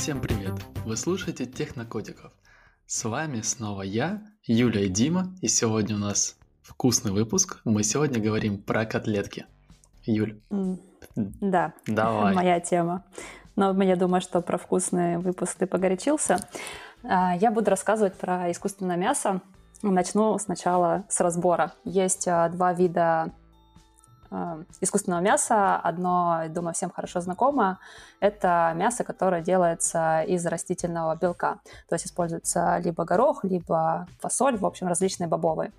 Всем привет! Вы слушаете Технокотиков. С вами снова я, Юля и Дима, и сегодня у нас вкусный выпуск. Мы сегодня говорим про котлетки. Юль. Да, давай. моя тема. Но я думаю, что про вкусный выпуск ты погорячился. А, я буду рассказывать про искусственное мясо. Начну сначала с разбора. Есть а, два вида искусственного мяса. Одно, думаю, всем хорошо знакомо. Это мясо, которое делается из растительного белка. То есть используется либо горох, либо фасоль, в общем, различные бобовые.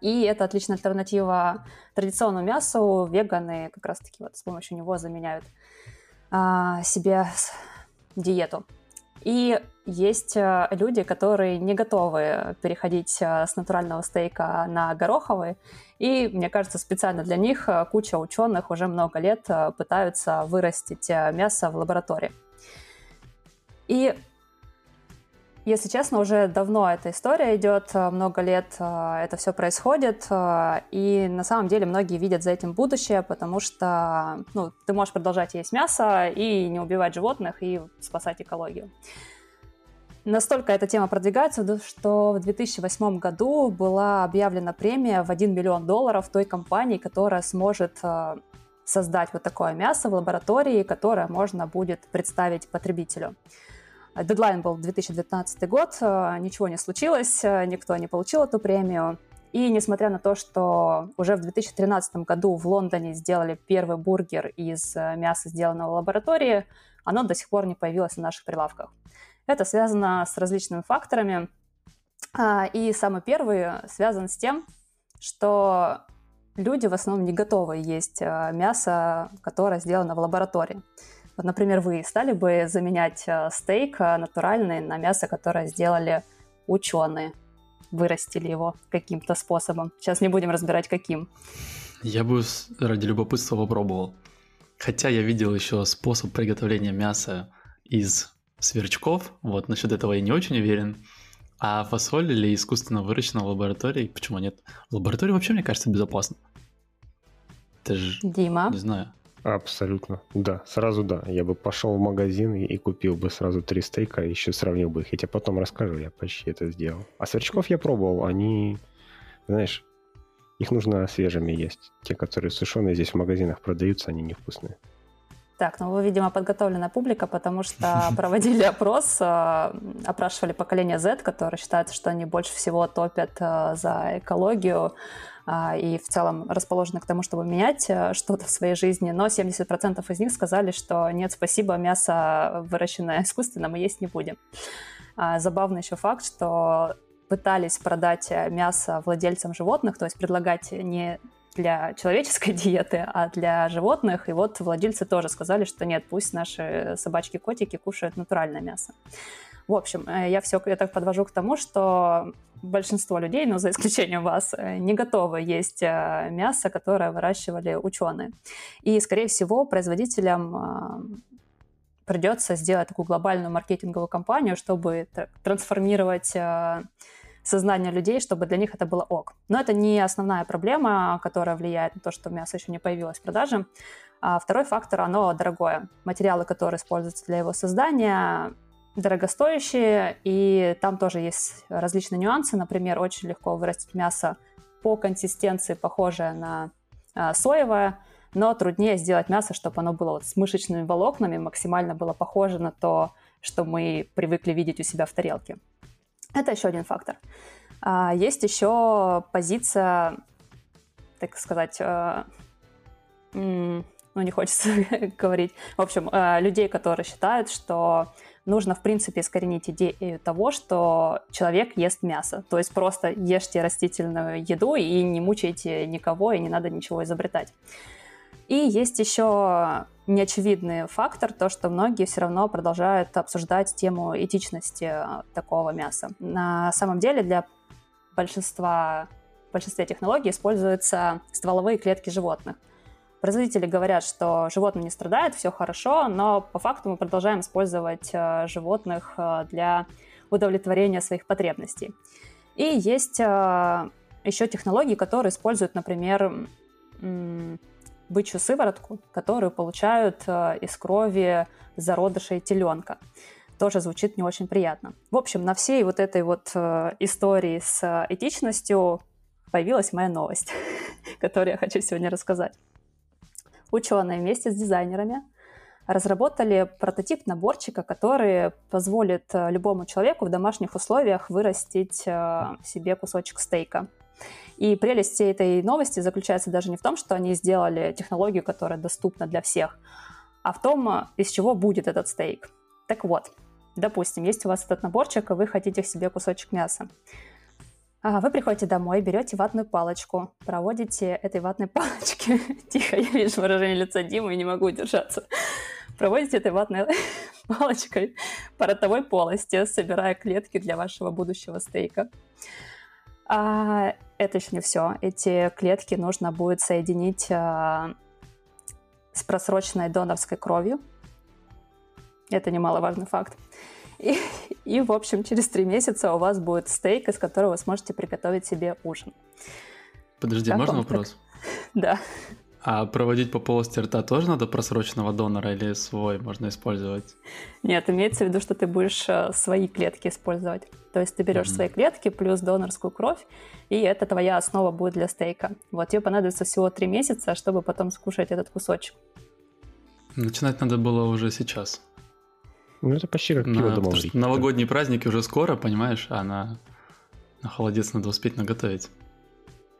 И это отличная альтернатива традиционному мясу. Веганы как раз-таки вот с помощью него заменяют себе диету. И есть э, люди, которые не готовы переходить э, с натурального стейка на гороховый. И, мне кажется, специально для них э, куча ученых уже много лет пытаются вырастить мясо в лаборатории. И если честно, уже давно эта история идет, много лет это все происходит, и на самом деле многие видят за этим будущее, потому что ну, ты можешь продолжать есть мясо и не убивать животных и спасать экологию. Настолько эта тема продвигается, что в 2008 году была объявлена премия в 1 миллион долларов той компании, которая сможет э, создать вот такое мясо в лаборатории, которое можно будет представить потребителю. Дедлайн был 2019 год, э, ничего не случилось, э, никто не получил эту премию. И несмотря на то, что уже в 2013 году в Лондоне сделали первый бургер из мяса, сделанного в лаборатории, оно до сих пор не появилось на наших прилавках. Это связано с различными факторами. А, и самый первый связан с тем, что люди в основном не готовы есть мясо, которое сделано в лаборатории. Вот, например, вы стали бы заменять а, стейк натуральный на мясо, которое сделали ученые, вырастили его каким-то способом. Сейчас не будем разбирать, каким. Я бы ради любопытства попробовал. Хотя я видел еще способ приготовления мяса из сверчков. Вот насчет этого я не очень уверен. А фасоль или искусственно выращена в лаборатории, почему нет? В лаборатории вообще, мне кажется, безопасно. Это же... Дима? Не знаю. Абсолютно, да, сразу да. Я бы пошел в магазин и, купил бы сразу три стейка, еще сравнил бы их. Я тебе потом расскажу, я почти это сделал. А сверчков я пробовал, они, знаешь, их нужно свежими есть. Те, которые сушеные здесь в магазинах продаются, они невкусные. Так, ну вы, видимо, подготовленная публика, потому что проводили опрос, э, опрашивали поколение Z, которое считается, что они больше всего топят э, за экологию э, и в целом расположены к тому, чтобы менять что-то в своей жизни. Но 70% из них сказали, что нет, спасибо, мясо выращенное искусственно мы есть не будем. Забавный еще факт, что пытались продать мясо владельцам животных, то есть предлагать не для человеческой диеты, а для животных. И вот владельцы тоже сказали, что нет, пусть наши собачки-котики кушают натуральное мясо. В общем, э, я все я так подвожу к тому, что большинство людей, ну, за исключением вас, э, не готовы есть э, мясо, которое выращивали ученые. И, скорее всего, производителям придется сделать такую глобальную маркетинговую кампанию, чтобы трансформировать сознание людей, чтобы для них это было ок. Но это не основная проблема, которая влияет на то, что мясо еще не появилось в продаже. А второй фактор, оно дорогое. Материалы, которые используются для его создания, дорогостоящие, и там тоже есть различные нюансы. Например, очень легко вырастить мясо по консистенции, похожее на а, соевое, но труднее сделать мясо, чтобы оно было вот с мышечными волокнами, максимально было похоже на то, что мы привыкли видеть у себя в тарелке. Это еще один фактор. А, есть еще позиция, так сказать, э, ну, не хочется говорить, в общем, э, людей, которые считают, что нужно, в принципе, искоренить идею того, что человек ест мясо. То есть просто ешьте растительную еду и не мучайте никого, и не надо ничего изобретать. И есть еще неочевидный фактор, то, что многие все равно продолжают обсуждать тему этичности э, такого мяса. На самом деле для большинства, в большинстве технологий используются стволовые клетки животных. Производители говорят, что животные не страдают, все хорошо, но по факту мы продолжаем использовать э, животных э, для удовлетворения своих потребностей. И есть еще технологии, которые используют, например, бычью сыворотку, которую получают э, из крови зародышей теленка. Тоже звучит не очень приятно. В общем, на всей вот этой вот э, истории с этичностью появилась моя новость, которую я хочу сегодня рассказать. Ученые вместе с дизайнерами разработали прототип наборчика, который позволит э, любому человеку в домашних условиях вырастить себе кусочек стейка. И прелесть этой новости заключается даже не в том, что они сделали технологию, которая доступна для всех, а в том, из чего будет этот стейк. Так вот, допустим, есть у вас этот наборчик, и вы хотите себе кусочек мяса. А, вы приходите домой, берете ватную палочку, проводите этой ватной палочки. Тихо, я вижу выражение лица Димы и не могу удержаться. Проводите этой ватной палочкой по ротовой полости, собирая клетки для вашего будущего стейка. А, это еще не все. Эти клетки нужно будет соединить а, с просроченной донорской кровью. Это немаловажный факт. И, и, в общем, через три месяца у вас будет стейк, из которого вы сможете приготовить себе ужин. Подожди, как можно вопрос? Так? Да. А проводить по полости рта тоже надо просроченного донора или свой можно использовать? Нет, имеется в виду, что ты будешь э, свои клетки использовать. То есть ты берешь mm-hmm. свои клетки плюс донорскую кровь, и это твоя основа будет для стейка. Вот тебе понадобится всего три месяца, чтобы потом скушать этот кусочек. Начинать надо было уже сейчас. Ну, это почти как пиво дома. Новогодние праздники уже скоро, понимаешь, а на, на холодец надо успеть наготовить.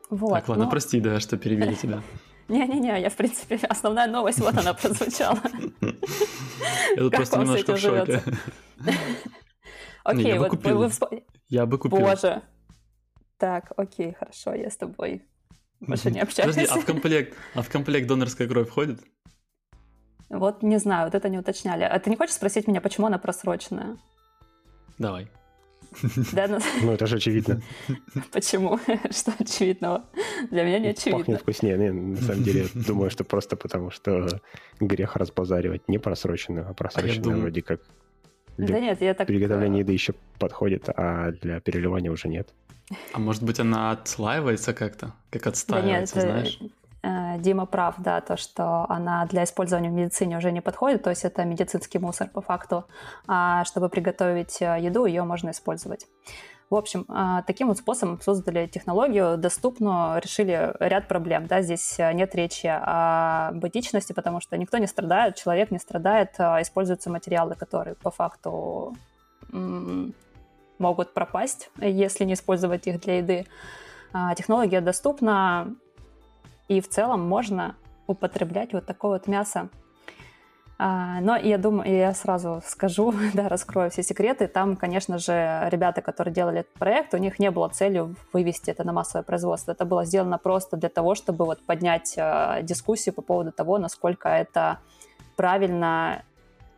Вот, так, ладно, но... прости, да, что перебили тебя. Не-не-не, я, в принципе, основная новость, вот она прозвучала. Это просто немножко в шоке. Окей, вот вы Я бы купил. Боже. Так, окей, хорошо, я с тобой больше не общаюсь. Подожди, а в комплект, а в комплект донорская кровь входит? Вот не знаю, вот это не уточняли. А ты не хочешь спросить меня, почему она просроченная? Давай. Да, ну... ну, это же очевидно. Почему? Что очевидного? Для меня не очевидно. Пахнет вкуснее. Не, на самом деле, думаю, что просто потому, что грех разбазаривать не просроченную, а просроченную а вроде как для да нет, я так... приготовления еды еще подходит, а для переливания уже нет. А может быть, она отслаивается как-то? Как отстаивается, да нет, знаешь? Э, Дима прав, да, то, что она для использования в медицине уже не подходит, то есть это медицинский мусор по факту. А чтобы приготовить э, еду, ее можно использовать. В общем, э, таким вот способом создали технологию, доступную, решили ряд проблем. Да? Здесь нет речи о этичности, потому что никто не страдает, человек не страдает, используются материалы, которые по факту могут пропасть, если не использовать их для еды. А технология доступна, и в целом можно употреблять вот такое вот мясо. А, но я думаю, я сразу скажу, да, раскрою все секреты. Там, конечно же, ребята, которые делали этот проект, у них не было целью вывести это на массовое производство. Это было сделано просто для того, чтобы вот поднять э, дискуссию по поводу того, насколько это правильно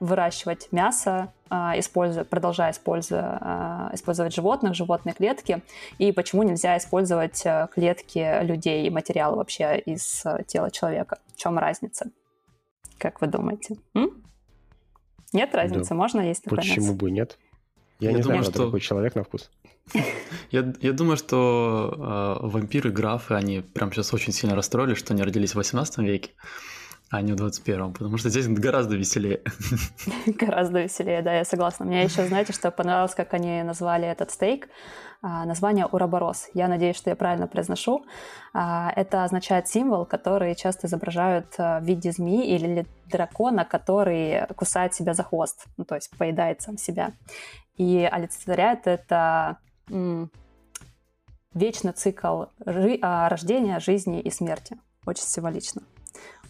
выращивать мясо, а, используя, продолжая используя, а, использовать животных, животные клетки, и почему нельзя использовать э, клетки людей и материалы вообще из э, тела человека. В чем разница? Как вы думаете? М? Нет разницы? Да. Можно есть такое Почему мясо? бы нет? Я, я не думаю, знаю, что такой человек на вкус. Я, я думаю, что э, вампиры, графы, они прям сейчас очень сильно расстроились, что они родились в 18 веке а не в 21-м, потому что здесь гораздо веселее. Гораздо веселее, да, я согласна. Мне еще, знаете, что понравилось, как они назвали этот стейк? А, название Ураборос. Я надеюсь, что я правильно произношу. А, это означает символ, который часто изображают а, в виде змеи или дракона, который кусает себя за хвост, ну, то есть поедает сам себя. И олицетворяет это вечный цикл рождения, жизни и смерти. Очень символично.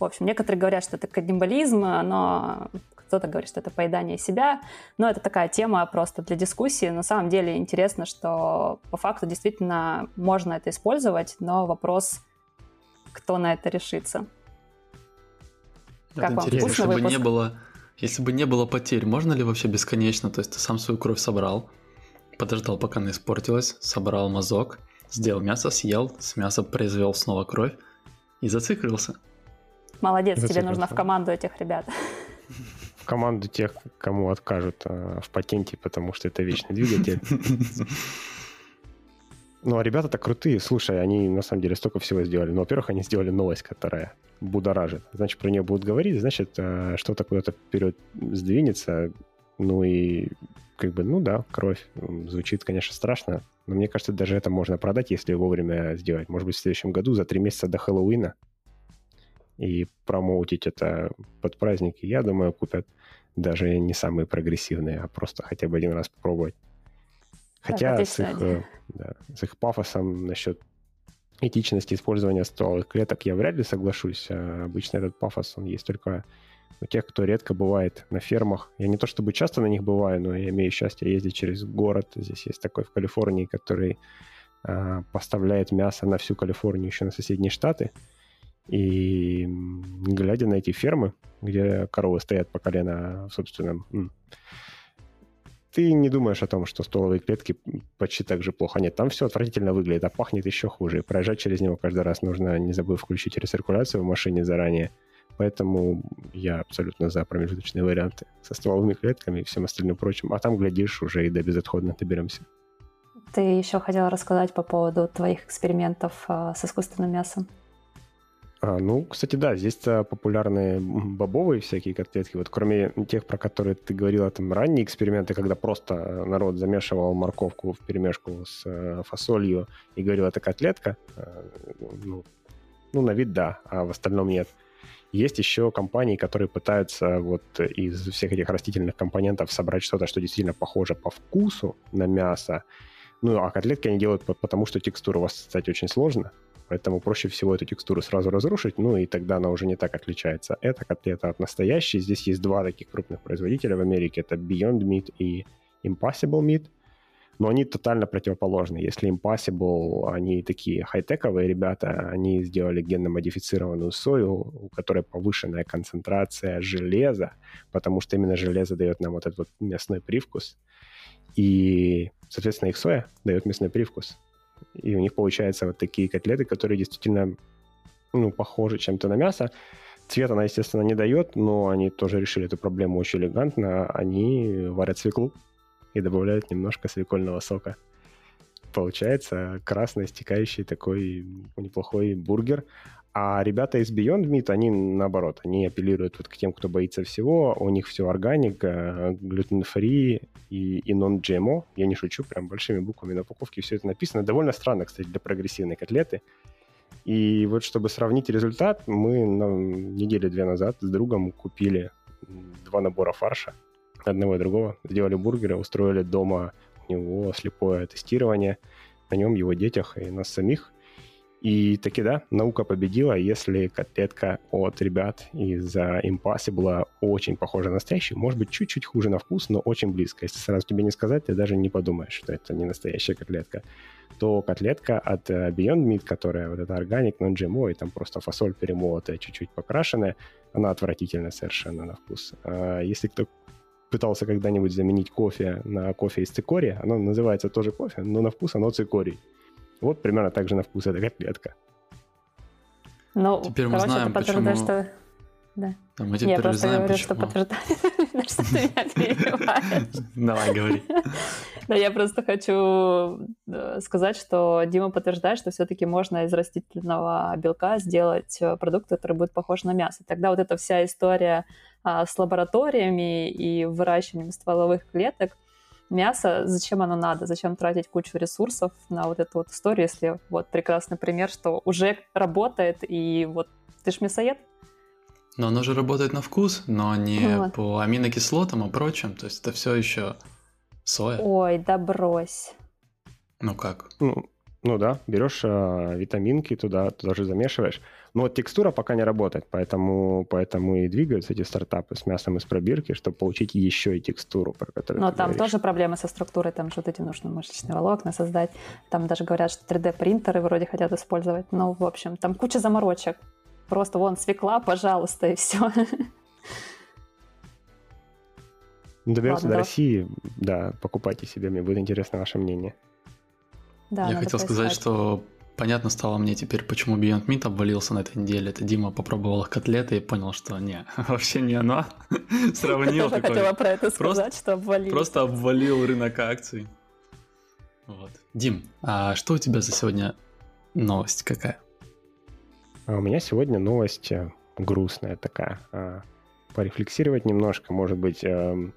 В общем, некоторые говорят, что это каннибализм, но кто-то говорит, что это поедание себя. Но это такая тема просто для дискуссии. На самом деле интересно, что по факту действительно можно это использовать, но вопрос, кто на это решится. Это как интересно, вам если бы не было, если бы не было потерь, можно ли вообще бесконечно? То есть ты сам свою кровь собрал, подождал, пока она испортилась, собрал мазок, сделал мясо, съел, с мяса произвел снова кровь и зациклился. Молодец, Зацепился. тебе нужно в команду этих ребят. В команду тех, кому откажут а, в патенте, потому что это вечный двигатель. Ну, а ребята-то крутые. Слушай, они на самом деле столько всего сделали. Ну, во-первых, они сделали новость, которая будоражит. Значит, про нее будут говорить, значит, э, что-то куда-то вперед сдвинется. Ну и как бы, ну да, кровь. Звучит, конечно, страшно. Но мне кажется, даже это можно продать, если вовремя сделать. Может быть, в следующем году, за три месяца до Хэллоуина. И промоутить это под праздники, я думаю, купят даже не самые прогрессивные, а просто хотя бы один раз попробовать. Хотя так, с, их, да, с их пафосом насчет этичности использования стволовых клеток я вряд ли соглашусь. А обычно этот пафос, он есть только у тех, кто редко бывает на фермах. Я не то чтобы часто на них бываю, но я имею счастье ездить через город. Здесь есть такой в Калифорнии, который а, поставляет мясо на всю Калифорнию, еще на соседние штаты. И глядя на эти фермы, где коровы стоят по колено в собственном ты не думаешь о том, что столовые клетки почти так же плохо. Нет, там все отвратительно выглядит, а пахнет еще хуже. И проезжать через него каждый раз нужно, не забыв включить рециркуляцию в машине заранее. Поэтому я абсолютно за промежуточные варианты со стволовыми клетками и всем остальным прочим. А там, глядишь, уже и до безотходно доберемся. Ты еще хотела рассказать по поводу твоих экспериментов а, с искусственным мясом. А, ну, кстати, да, здесь популярные бобовые всякие котлетки. Вот кроме тех, про которые ты говорила, там ранние эксперименты, когда просто народ замешивал морковку в перемешку с э, фасолью и говорил, это котлетка, э, ну, ну, на вид да, а в остальном нет. Есть еще компании, которые пытаются вот из всех этих растительных компонентов собрать что-то, что действительно похоже по вкусу на мясо. Ну, а котлетки они делают потому, что текстура у вас, кстати, очень сложно. Поэтому проще всего эту текстуру сразу разрушить, ну и тогда она уже не так отличается. Эта котлета от настоящей. Здесь есть два таких крупных производителя в Америке. Это Beyond Meat и Impossible Meat. Но они тотально противоположны. Если Impossible, они такие хай-тековые ребята, они сделали генно-модифицированную сою, у которой повышенная концентрация железа, потому что именно железо дает нам вот этот вот мясной привкус. И, соответственно, их соя дает мясной привкус и у них получаются вот такие котлеты, которые действительно ну, похожи чем-то на мясо. Цвет она, естественно, не дает, но они тоже решили эту проблему очень элегантно. Они варят свеклу и добавляют немножко свекольного сока. Получается красный, стекающий такой неплохой бургер. А ребята из Beyond Meat, они наоборот, они апеллируют вот к тем, кто боится всего. У них все органика, глютен-фри и, и non-GMO. Я не шучу, прям большими буквами на упаковке все это написано. Довольно странно, кстати, для прогрессивной котлеты. И вот чтобы сравнить результат, мы на неделю две назад с другом купили два набора фарша, одного и другого, сделали бургеры, устроили дома у него слепое тестирование на нем, его детях и нас самих – и таки да, наука победила, если котлетка от ребят из Impossible очень похожа на настоящую, может быть, чуть-чуть хуже на вкус, но очень близко. Если сразу тебе не сказать, ты даже не подумаешь, что это не настоящая котлетка. То котлетка от э, Beyond Meat, которая вот эта органик, non-GMO, и там просто фасоль перемолотая, чуть-чуть покрашенная, она отвратительная совершенно на вкус. А если кто пытался когда-нибудь заменить кофе на кофе из цикория, оно называется тоже кофе, но на вкус оно цикорий. Вот примерно так же на вкус эта котлетка. Ну, Теперь мы короче, знаем, почему... что... Да. А мы теперь Я просто знаем, говорю, почему. что подтверждаю, что ты меня перебиваешь. Давай, говори. Да, я просто хочу э, сказать, что Дима подтверждает, что все-таки можно из растительного белка сделать э, продукт, который будет похож на мясо. Тогда вот эта вся история а, с лабораториями и выращиванием стволовых клеток, мясо, зачем оно надо, зачем тратить кучу ресурсов на вот эту вот историю, если вот прекрасный пример, что уже работает, и вот ты ж мясоед. Но оно же работает на вкус, но не вот. по аминокислотам и прочим, то есть это все еще соя. Ой, да брось. Ну как? Ну, ну да, берешь э, витаминки туда, туда же замешиваешь. Но вот текстура пока не работает, поэтому, поэтому и двигаются эти стартапы с мясом из пробирки, чтобы получить еще и текстуру, про которую Но ты там говоришь. тоже проблемы со структурой, там же вот эти нужно мышечные волокна создать. Там даже говорят, что 3D-принтеры вроде хотят использовать. Ну, в общем, там куча заморочек. Просто вон свекла, пожалуйста, и все. Доберемся до России, да, покупайте себе, мне будет интересно ваше мнение. Да, Я хотел сказать, что понятно стало мне теперь, почему Beyond Meat обвалился на этой неделе. Это Дима попробовал котлеты и понял, что не, вообще не оно. Сравнил Я тоже хотела про это сказать, что обвалился. Просто обвалил рынок акций. Вот. Дим, а что у тебя за сегодня новость какая? А у меня сегодня новость э, грустная такая. А, порефлексировать немножко, может быть, эм,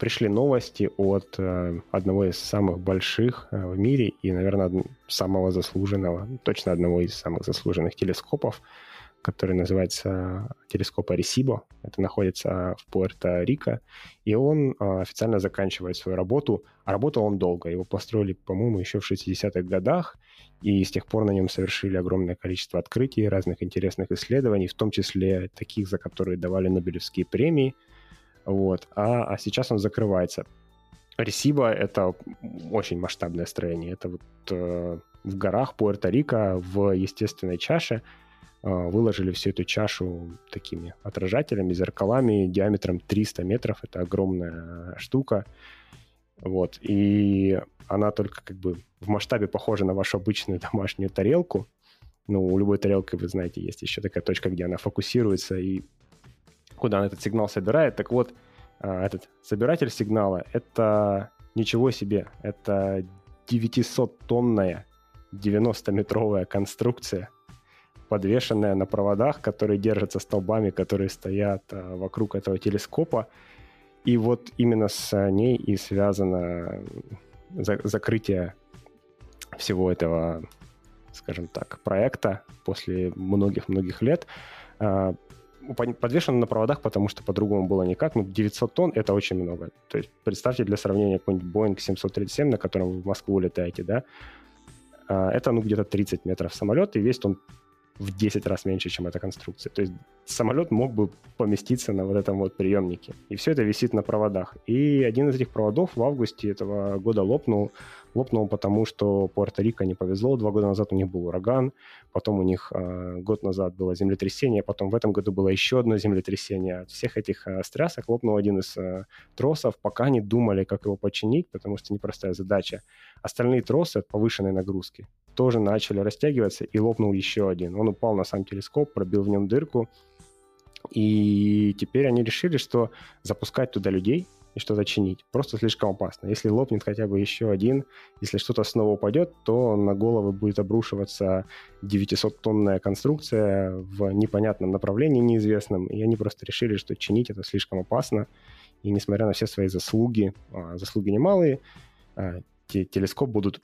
пришли новости от э, одного из самых больших э, в мире и, наверное, самого заслуженного, точно одного из самых заслуженных телескопов, который называется телескоп Аресибо. Это находится в Пуэрто-Рико. И он а, официально заканчивает свою работу. А работал он долго. Его построили, по-моему, еще в 60-х годах. И с тех пор на нем совершили огромное количество открытий, разных интересных исследований, в том числе таких, за которые давали Нобелевские премии. Вот. А, а сейчас он закрывается. Ресиба — это очень масштабное строение. Это вот э, в горах Пуэрто-Рико, в естественной чаше — а, выложили всю эту чашу такими отражателями, зеркалами диаметром 300 метров. Это огромная штука. Вот. И она только как бы в масштабе похожа на вашу обычную домашнюю тарелку. Ну, у любой тарелки, вы знаете, есть еще такая точка, где она фокусируется и куда она этот сигнал собирает. Так вот, а, этот собиратель сигнала — это ничего себе. Это 900-тонная 90-метровая конструкция — подвешенная на проводах, которые держатся столбами, которые стоят а, вокруг этого телескопа. И вот именно с ней и связано за закрытие всего этого, скажем так, проекта после многих-многих лет. А, подвешено на проводах, потому что по-другому было никак. Ну, 900 тонн — это очень много. То есть представьте для сравнения какой-нибудь Boeing 737, на котором вы в Москву летаете, да, а, это, ну, где-то 30 метров самолет, и весит он в 10 раз меньше, чем эта конструкция. То есть самолет мог бы поместиться на вот этом вот приемнике. И все это висит на проводах. И один из этих проводов в августе этого года лопнул. Лопнул потому, что Пуэрто-Рико не повезло. Два года назад у них был ураган, потом у них э, год назад было землетрясение, потом в этом году было еще одно землетрясение. От всех этих э, стрясок лопнул один из э, тросов, пока не думали, как его починить, потому что непростая задача. Остальные тросы от повышенной нагрузки тоже начали растягиваться, и лопнул еще один. Он упал на сам телескоп, пробил в нем дырку, и теперь они решили, что запускать туда людей и что-то чинить просто слишком опасно. Если лопнет хотя бы еще один, если что-то снова упадет, то на головы будет обрушиваться 900-тонная конструкция в непонятном направлении, неизвестном, и они просто решили, что чинить это слишком опасно, и несмотря на все свои заслуги, а заслуги немалые, а, телескоп будут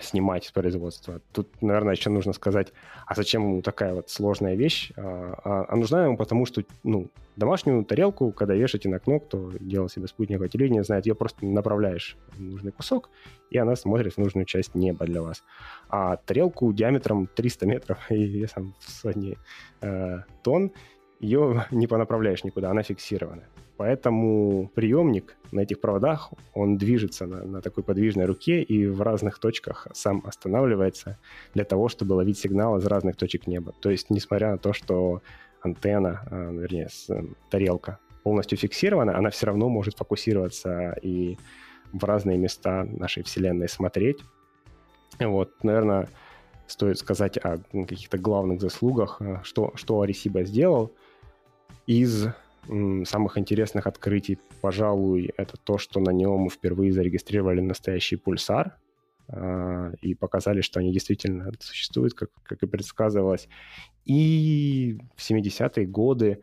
снимать с производства. Тут, наверное, еще нужно сказать, а зачем ему такая вот сложная вещь? А, а, а нужна ему потому, что, ну, домашнюю тарелку, когда вешаете на окно, кто делал себе спутниковое телевидение, знает, ее просто направляешь в нужный кусок, и она смотрит в нужную часть неба для вас. А тарелку диаметром 300 метров и весом в сотни э, тонн, ее не понаправляешь никуда, она фиксирована. Поэтому приемник на этих проводах, он движется на, на такой подвижной руке и в разных точках сам останавливается для того, чтобы ловить сигнал из разных точек неба. То есть, несмотря на то, что антенна, а, вернее, э, тарелка полностью фиксирована, она все равно может фокусироваться и в разные места нашей Вселенной смотреть. Вот, наверное, стоит сказать о каких-то главных заслугах, э, что, что Арисиба сделал. Из самых интересных открытий, пожалуй, это то, что на нем впервые зарегистрировали настоящий пульсар э, и показали, что они действительно существуют, как, как и предсказывалось. И в 70-е годы,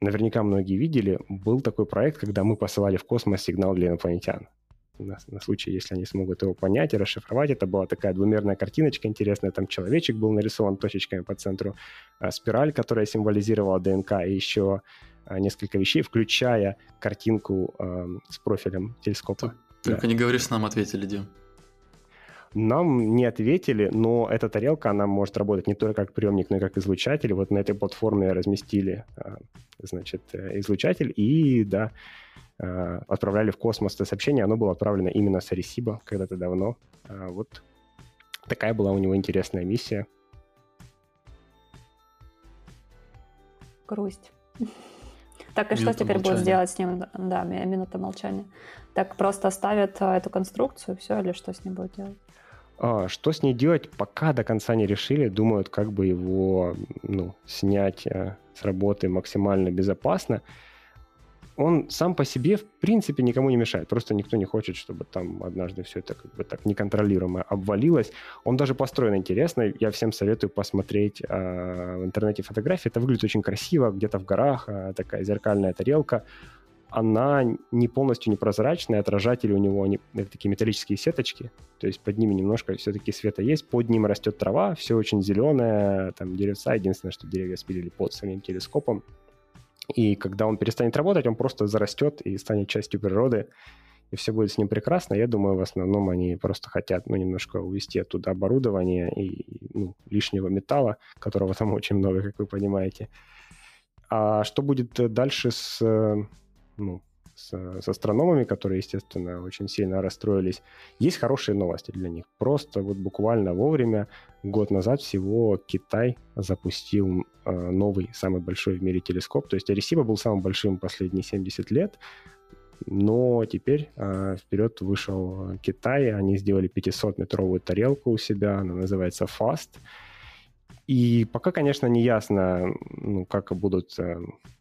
наверняка многие видели, был такой проект, когда мы посылали в космос сигнал для инопланетян. На, на случай, если они смогут его понять и расшифровать. Это была такая двумерная картиночка интересная. Там человечек был нарисован точечками по центру, а спираль, которая символизировала ДНК, и еще а, несколько вещей, включая картинку э, с профилем телескопа. Только да. не говори, что нам ответили, Дим. Нам не ответили, но эта тарелка, она может работать не только как приемник, но и как излучатель. Вот на этой платформе разместили, а, значит, э, излучатель и, да, отправляли в космос это сообщение. Оно было отправлено именно с Аресиба когда-то давно. Вот такая была у него интересная миссия. Грусть. Так, и минута что теперь молчания. будут сделать с ним? Да, минута молчания. Так просто оставят а, эту конструкцию, все, или что с ним будут делать? А, что с ней делать, пока до конца не решили. Думают, как бы его ну, снять а, с работы максимально безопасно. Он сам по себе, в принципе, никому не мешает. Просто никто не хочет, чтобы там однажды все это как бы так неконтролируемо обвалилось. Он даже построен интересно. Я всем советую посмотреть э, в интернете фотографии. Это выглядит очень красиво, где-то в горах, э, такая зеркальная тарелка. Она не полностью непрозрачная, отражатели у него они, это такие металлические сеточки, то есть под ними немножко все-таки света есть, под ним растет трава, все очень зеленое, там деревца, единственное, что деревья спилили под самим телескопом, и когда он перестанет работать, он просто зарастет и станет частью природы, и все будет с ним прекрасно. Я думаю, в основном они просто хотят ну, немножко увести оттуда оборудование и ну, лишнего металла, которого там очень много, как вы понимаете. А что будет дальше с, ну, с, с астрономами, которые, естественно, очень сильно расстроились? Есть хорошие новости для них. Просто вот буквально вовремя год назад всего Китай запустил э, новый, самый большой в мире телескоп. То есть Аресиба был самым большим последние 70 лет, но теперь э, вперед вышел Китай, они сделали 500-метровую тарелку у себя, она называется FAST. И пока, конечно, не ясно, ну, как будут э,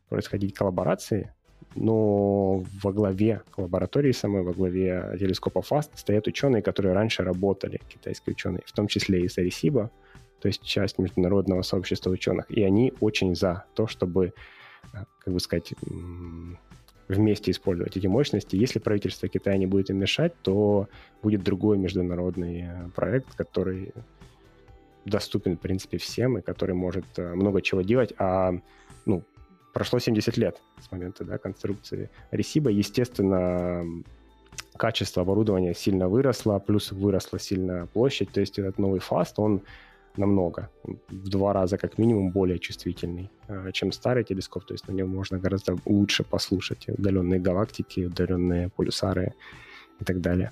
происходить коллаборации, но во главе лаборатории самой, во главе телескопа FAST стоят ученые, которые раньше работали, китайские ученые, в том числе и из Аресиба, то есть часть международного сообщества ученых, и они очень за то, чтобы, э, как бы сказать, вместе использовать эти мощности. Если правительство Китая не будет им мешать, то будет другой международный э, проект, который доступен, в принципе, всем, и который может э, много чего делать, а ну, прошло 70 лет с момента да, конструкции Ресиба. Естественно, качество оборудования сильно выросло, плюс выросла сильно площадь. То есть этот новый фаст, он намного, в два раза как минимум более чувствительный, э, чем старый телескоп. То есть на нем можно гораздо лучше послушать удаленные галактики, удаленные пульсары и так далее.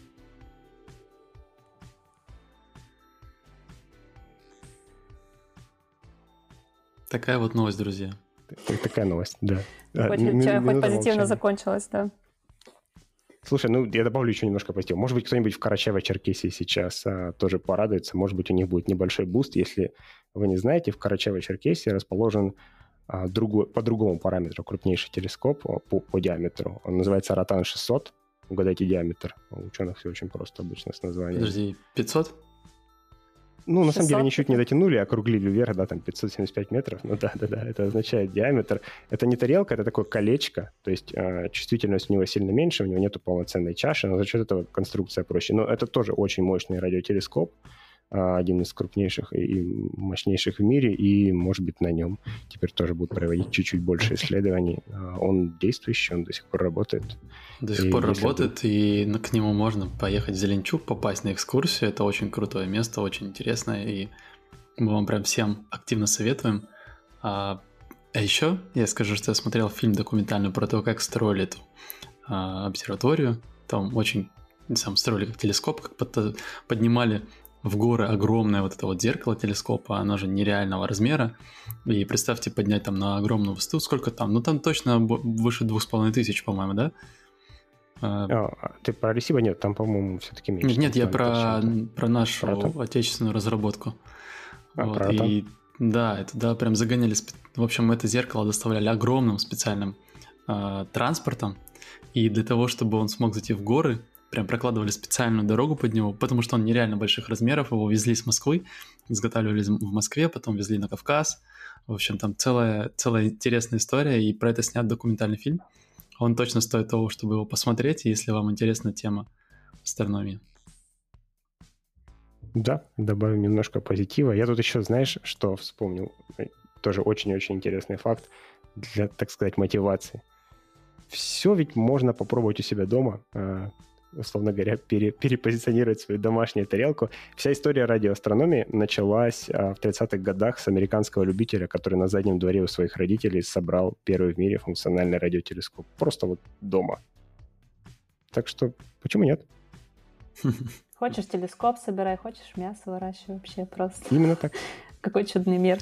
Такая вот новость, друзья. Такая новость, да. Хоть, а, хоть позитивно закончилось, да. Слушай, ну я добавлю еще немножко позитива. Может быть, кто-нибудь в Карачаево-Черкесии сейчас а, тоже порадуется. Может быть, у них будет небольшой буст. Если вы не знаете, в Карачаево-Черкесии расположен а, другой, по другому параметру крупнейший телескоп а, по, по диаметру. Он называется Ротан-600. Угадайте диаметр. У ученых все очень просто обычно с названием. Подожди, 500? Ну, на самом деле, они чуть не дотянули, округлили вверх, да, там 575 метров. Ну да, да, да, это означает диаметр. Это не тарелка, это такое колечко, то есть э, чувствительность у него сильно меньше, у него нету полноценной чаши, но за счет этого конструкция проще. Но это тоже очень мощный радиотелескоп. А, один из крупнейших и мощнейших в мире, и, может быть, на нем теперь тоже будут проводить чуть-чуть больше исследований. А, он действующий, он до сих пор работает. До сих и пор работает, и к нему можно поехать в Зеленчук, попасть на экскурсию. Это очень крутое место, очень интересное, и мы вам прям всем активно советуем. А, а еще я скажу, что я смотрел фильм документальный про то, как строили эту а, обсерваторию. Там очень сам строили как телескоп, как под, поднимали в горы огромное вот это вот зеркало телескопа, оно же нереального размера. И представьте поднять там на огромную высоту, сколько там? Ну там точно выше двух с половиной тысяч, по-моему, да? А, а ты про Ресиба нет, там, по-моему, все-таки меньше. Нет, нет я про, про нашу про отечественную разработку. А, вот, про и да, это да, прям загоняли. В общем, это зеркало доставляли огромным специальным э, транспортом. И для того, чтобы он смог зайти в горы, прям прокладывали специальную дорогу под него, потому что он нереально больших размеров, его везли с Москвы, изготавливали в Москве, потом везли на Кавказ. В общем, там целая, целая интересная история, и про это снят документальный фильм. Он точно стоит того, чтобы его посмотреть, если вам интересна тема астрономии. Да, добавим немножко позитива. Я тут еще, знаешь, что вспомнил? Тоже очень-очень интересный факт для, так сказать, мотивации. Все ведь можно попробовать у себя дома. Условно говоря, пере, перепозиционировать свою домашнюю тарелку. Вся история радиоастрономии началась а, в 30-х годах с американского любителя, который на заднем дворе у своих родителей собрал первый в мире функциональный радиотелескоп. Просто вот дома. Так что почему нет? Хочешь телескоп собирай, хочешь мясо выращивай вообще просто. Именно так. Какой чудный мир.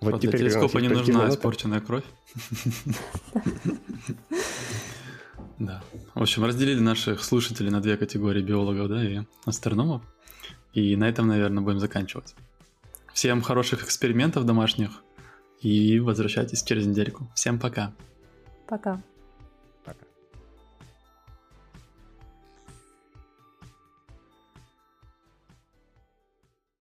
Вот, вот теперь для телескопа не нужна испорченная кровь. Да. В общем, разделили наших слушателей на две категории биологов, да, и астрономов. И на этом, наверное, будем заканчивать. Всем хороших экспериментов домашних и возвращайтесь через недельку. Всем пока. Пока.